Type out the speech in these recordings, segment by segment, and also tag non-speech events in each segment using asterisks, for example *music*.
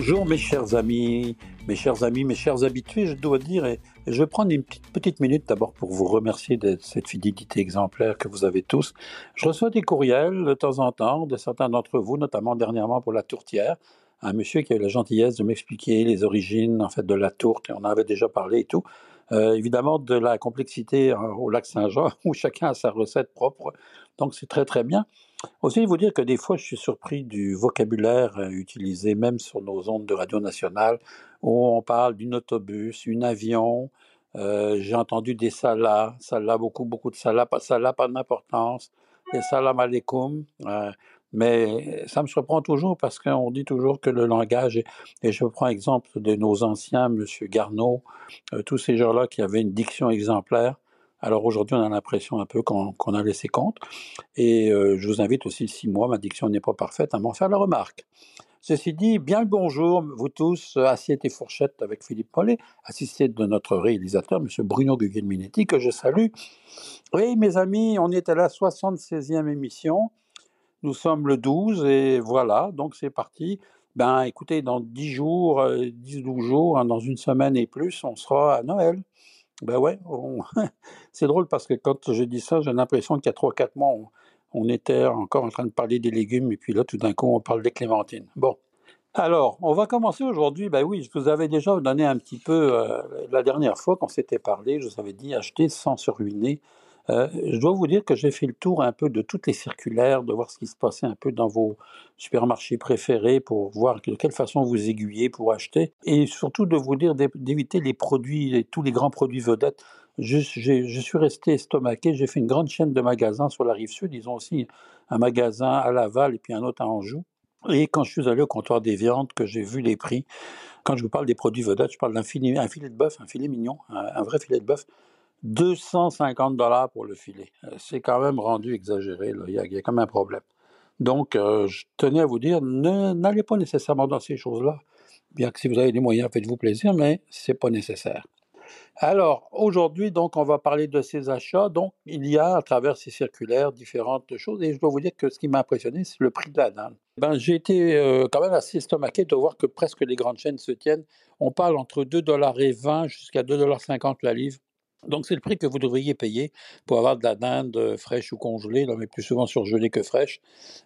Bonjour mes chers amis, mes chers amis, mes chers habitués, je dois dire, et je vais prendre une petite, minute d'abord pour vous remercier de cette fidélité exemplaire que vous avez tous. Je reçois des courriels de temps en temps de certains d'entre vous, notamment dernièrement pour la tourtière, un monsieur qui a eu la gentillesse de m'expliquer les origines en fait de la tourte, et on en avait déjà parlé et tout. Euh, évidemment de la complexité hein, au lac Saint-Jean, *laughs* où chacun a sa recette propre, donc c'est très très bien. Aussi, vous dire que des fois, je suis surpris du vocabulaire euh, utilisé même sur nos ondes de radio nationale, où on parle d'un autobus, un avion. Euh, J'ai entendu des salas, salas, beaucoup, beaucoup de salas, pas salas, pas d'importance, des salam alaikum. Euh, mais ça me surprend toujours parce qu'on dit toujours que le langage, et je prends exemple de nos anciens, M. Garneau, tous ces gens-là qui avaient une diction exemplaire, alors aujourd'hui, on a l'impression un peu qu'on a laissé compte. Et euh, je vous invite aussi, si moi, ma diction n'est pas parfaite, à m'en faire la remarque. Ceci dit, bien le bonjour, vous tous, assiette et fourchette avec Philippe Paulet, assisté de notre réalisateur, M. Bruno Guglielminetti, que je salue. Oui, mes amis, on est à la 76e émission. Nous sommes le 12 et voilà, donc c'est parti. Ben écoutez, dans 10 jours, 10-12 jours, hein, dans une semaine et plus, on sera à Noël. Ben ouais, *laughs* c'est drôle parce que quand je dis ça, j'ai l'impression qu'il y a 3-4 mois, on, était encore en train de parler des légumes et puis là, tout d'un coup, on parle des clémentines. Bon. Alors, on va commencer aujourd'hui. Ben oui, je vous avais déjà donné un petit peu euh, la dernière fois qu'on s'était parlé, je vous avais dit acheter sans se ruiner. Euh, je dois vous dire que j'ai fait le tour un peu de toutes les circulaires, de voir ce qui se passait un peu dans vos supermarchés préférés pour voir de quelle façon vous aiguiller pour acheter et surtout de vous dire d'éviter les produits, tous les grands produits vedettes. Je, suis resté estomaqué, j'ai fait une grande chaîne de magasins sur la rive sud, ils ont aussi un magasin à Laval et puis un autre à Anjou. Et quand je suis allé au comptoir des viandes, que j'ai vu les prix, quand je vous parle des produits vedettes, je parle d'un filet, un filet de bœuf, un filet mignon, un vrai filet de bœuf, 250 dollars pour le filet. Euh, c'est quand même rendu exagéré. Il, y a, il quand même un problème. Donc, euh, je tenais à vous dire, n'allez pas nécessairement dans ces choses-là. Bien que si vous avez les moyens, faites-vous plaisir, mais c'est pas nécessaire. Alors, aujourd'hui, donc, on va parler de ces achats. Donc, il y a, à travers ces circulaires, différentes choses. Et je dois vous dire que ce qui m'a impressionné, c'est le prix de la dinde. Ben, j'ai été euh, quand même assez estomaqué de voir que presque les grandes chaînes se tiennent. On parle entre 2,20$ jusqu'à 2,50$ la livre donc c'est le prix que vous devriez payer pour avoir de la dinde euh, fraîche ou congelée, mais plus souvent surgelée que fraîche.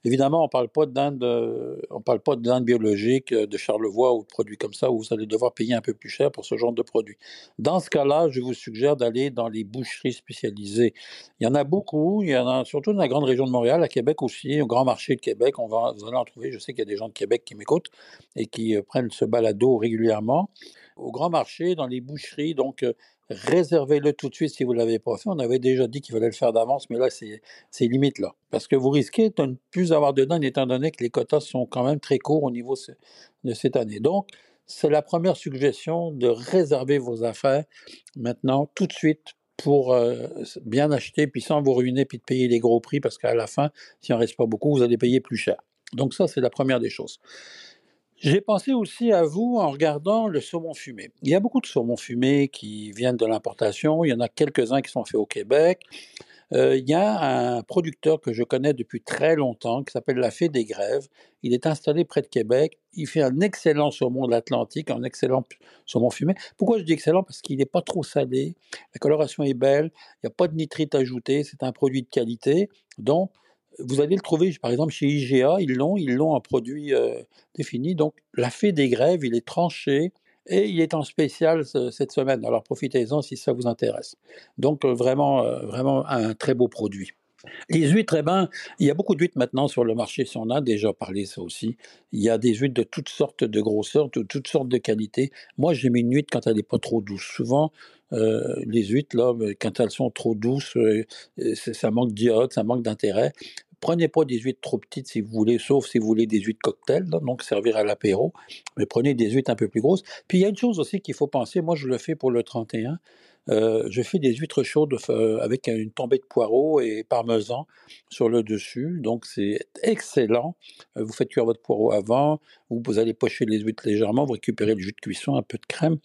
Évidemment, on ne parle pas de dinde, euh, on parle pas de dinde biologique euh, de Charlevoix ou de produits comme ça où vous allez devoir payer un peu plus cher pour ce genre de produit. Dans ce cas-là, je vous suggère d'aller dans les boucheries spécialisées. Il y en a beaucoup, il y en a surtout dans la grande région de Montréal, à Québec aussi, au Grand Marché de Québec. On va, vous allez en trouver. Je sais qu'il y a des gens de Québec qui m'écoutent et qui prennent ce balado régulièrement. Au Grand Marché, dans les boucheries, donc réservez-le tout de suite si vous ne l'avez pas fait. On avait déjà dit qu'il fallait le faire d'avance, mais là, c'est limite là. Parce que vous risquez de ne plus avoir de dents, étant donné que les quotas sont quand même très courts au niveau de cette année. Donc, c'est la première suggestion de réserver vos affaires maintenant, tout de suite, pour euh, bien acheter, puis sans vous ruiner, puis de payer les gros prix, parce qu'à la fin, s'il n'en reste pas beaucoup, vous allez payer plus cher. Donc ça, c'est la première des choses. J'ai pensé aussi à vous en regardant le saumon fumé. Il y a beaucoup de saumon fumé qui viennent de l'importation, il y en a quelques-uns qui sont faits au Québec. Euh, il y a un producteur que je connais depuis très longtemps qui s'appelle La Fée des Grèves. Il est installé près de Québec. Il fait un excellent saumon de l'Atlantique, un excellent saumon fumé. Pourquoi je dis excellent? Parce qu'il n'est pas trop salé, la coloration est belle, il n'y a pas de nitrite ajouté, c'est un produit de qualité. Donc, vous allez le trouver, par exemple, chez IGA, ils l'ont, ils l'ont en produit euh, défini. Donc, la fée des grèves, il est tranché et il est en spécial cette semaine. Alors, profitez-en si ça vous intéresse. Donc, euh, vraiment, euh, vraiment un très beau produit. Les huîtres, eh ben, il y a beaucoup d'huîtres maintenant sur le marché, si on a déjà parlé ça aussi. Il y a des huîtres de toutes sortes de grosseurs, de toutes sortes de qualités. Moi, j'aime une huître quand elle n'est pas trop douce. Souvent, euh, les huîtres, là, quand elles sont trop douces, ça manque d'iode, ça manque d'intérêt. Prenez pas des huîtres trop petites si vous voulez, sauf si vous voulez des huîtres cocktail, donc servir à l'apéro, mais prenez des huîtres un peu plus grosses. Puis il y a une chose aussi qu'il faut penser, moi je le fais pour le 31, euh, je fais des huîtres chaudes euh, avec une tombée de poireaux et parmesan sur le dessus, donc c'est excellent. Euh, vous faites cuire votre poireau avant, vous allez pocher les huîtres légèrement, vous récupérez le jus de cuisson, un peu de crème,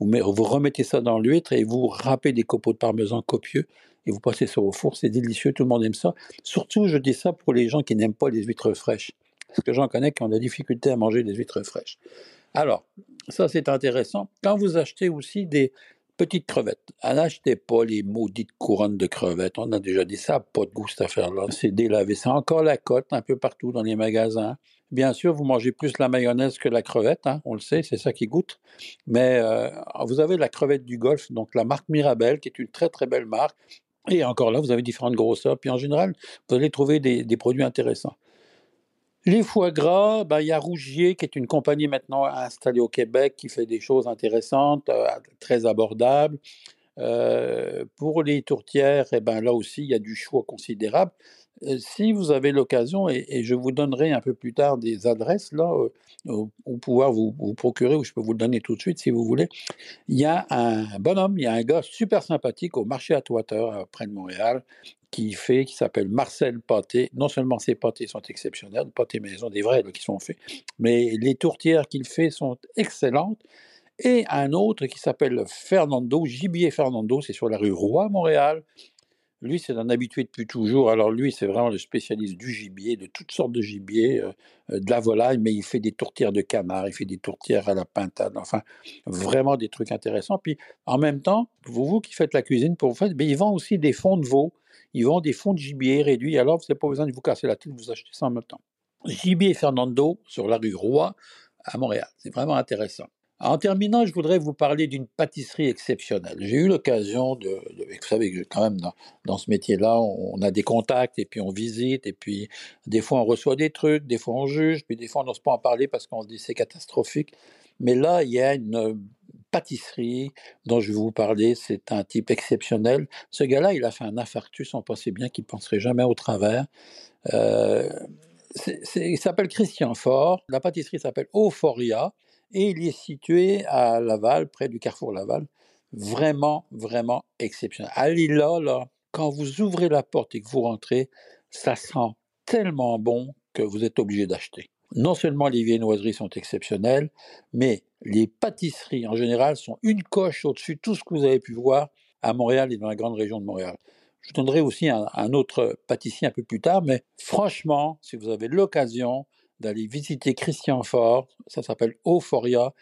vous, vous remettez ça dans l'huître et vous râpez des copeaux de parmesan copieux et vous passez ça au four, c'est délicieux, tout le monde aime ça. Surtout, je dis ça pour les gens qui n'aiment pas les huîtres fraîches, parce que j'en connais qui ont de la difficulté à manger des huîtres fraîches. Alors, ça c'est intéressant. Quand vous achetez aussi des petites crevettes, n'achetez pas les maudites couronnes de crevettes. On a déjà dit ça, pas de goût cette affaire-là. C'est délavé. C'est encore la cote un peu partout dans les magasins. Bien sûr, vous mangez plus la mayonnaise que la crevette, hein, on le sait, c'est ça qui goûte. Mais euh, vous avez la crevette du Golfe, donc la marque Mirabelle, qui est une très très belle marque. Et encore là, vous avez différentes grosseurs. Puis en général, vous allez trouver des, produits intéressants. Les foie gras, ben, il y a Rougier, qui est une compagnie maintenant installée au Québec, qui fait des choses intéressantes, euh, très abordables. Pour les tourtières, eh ben, là aussi, il y a du choix considérable si vous avez l'occasion, et, je vous donnerai un peu plus tard des adresses là où, pouvoir vous, procurer, ou je peux vous le donner tout de suite si vous voulez. Il y a un bonhomme, il y a un gars super sympathique au marché à Toiteur, près de Montréal, qui fait, qui s'appelle Marcel Pâté. Non seulement ses pâtés sont exceptionnels, pâtés maison, des vrais qui sont faits, mais les tourtières qu'il fait sont excellentes. Et un autre qui s'appelle Fernando, Gibier Fernando, c'est sur la rue Roi, Montréal. Lui, c'est un habitué depuis toujours. Alors lui, c'est vraiment le spécialiste du gibier, de toutes sortes de gibier, euh, de la volaille, mais il fait des tourtières de canard, il fait des tourtières à la pintade, enfin, vraiment des trucs intéressants. Puis en même temps, vous, vous qui faites la cuisine, pour vous faire, mais il vend aussi des fonds de veau, il vend des fonds de gibier réduits, alors vous n'avez pas besoin de vous casser la tête, vous achetez ça en même temps. Gibier Fernando sur la rue Roi à Montréal. C'est vraiment intéressant. En terminant, je voudrais vous parler d'une pâtisserie exceptionnelle. J'ai eu l'occasion de, vous savez que quand même dans, ce métier-là, on, a des contacts et puis on visite et puis des fois on reçoit des trucs, des fois on juge, puis des fois on n'ose pas en parler parce qu'on se dit c'est catastrophique. Mais là, il y a une pâtisserie dont je vais vous parler. C'est un type exceptionnel. Ce gars-là, il a fait un infarctus. On pensait bien qu'il penserait jamais au travers. Euh, il s'appelle Christian Fort. La pâtisserie s'appelle Euphoria et il est situé à Laval, près du carrefour Laval. Vraiment, vraiment exceptionnel. Allez là, là, quand vous ouvrez la porte et que vous rentrez, ça sent tellement bon que vous êtes obligé d'acheter. Non seulement les viennoiseries sont exceptionnelles, mais les pâtisseries en général sont une coche au-dessus de tout ce que vous avez pu voir à Montréal et dans la grande région de Montréal. Je vous donnerai aussi un, un autre pâtissier un peu plus tard, mais franchement, si vous avez l'occasion, d'aller visiter Christian Fort, ça s'appelle Euphoria.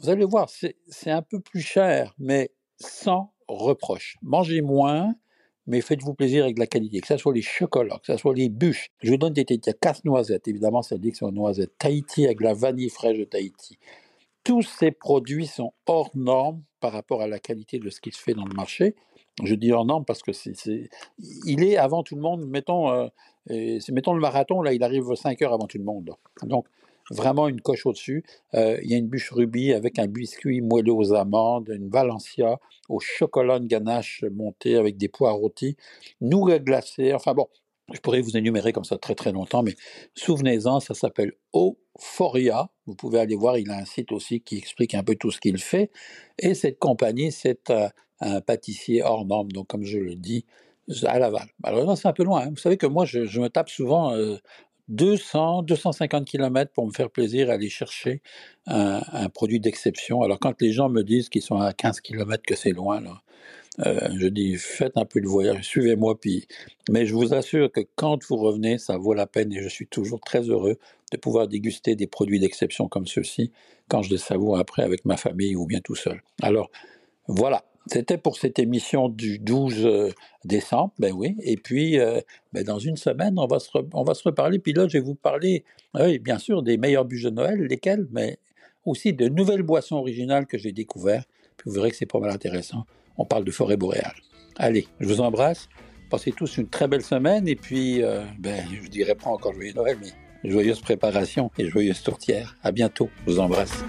Vous allez voir, c'est un peu plus cher, mais sans reproche. Mangez moins, mais faites-vous plaisir avec la qualité, que ce soit les chocolats, que ce soit les bûches. Je vous donne des y a casse-noisettes, évidemment, ça dit que c'est une noisette. Tahiti avec la vanille fraîche de Tahiti. Tous ces produits sont hors normes par rapport à la qualité de ce qui se fait dans le marché. Je dis hors normes parce que c'est, il est avant tout le monde, mettons, euh, mettons le marathon, là, il arrive 5 heures avant tout le monde. Donc, vraiment une coche au-dessus. Euh, il y a une bûche rubis avec un biscuit moelleux aux amandes, une Valencia au chocolat, une ganache montée avec des pois rôtis, nougat glacé. Enfin bon, je pourrais vous énumérer comme ça très très longtemps, mais souvenez-en, ça s'appelle Euphoria. Vous pouvez aller voir, il a un site aussi qui explique un peu tout ce qu'il fait. Et cette compagnie, c'est euh, un pâtissier hors norme, donc comme je le dis, à Laval. Alors c'est un peu loin. Hein. Vous savez que moi, je, me tape souvent 200, 250 km pour me faire plaisir à aller chercher un, produit d'exception. Alors quand les gens me disent qu'ils sont à 15 km, que c'est loin, euh, je dis faites un peu le voyage, suivez-moi. Puis, mais je vous assure que quand vous revenez, ça vaut la peine et je suis toujours très heureux de pouvoir déguster des produits d'exception comme ceux-ci quand je les savoure après avec ma famille ou bien tout seul. Alors voilà, c'était pour cette émission du 12 euh, décembre, ben oui. Et puis, euh, ben dans une semaine, on va, se on va se reparler. Puis là, je vais vous parler, oui, bien sûr, des meilleurs bûches de Noël, lesquels, mais aussi de nouvelles boissons originales que j'ai découvertes. Puis vous verrez que c'est pas mal intéressant. On parle de forêt boréale. Allez, je vous embrasse. Passez tous une très belle semaine. Et puis, euh, ben, je dirais pas encore joyeux Noël, mais joyeuse préparation et joyeuse tourtière. À bientôt. Je vous embrasse.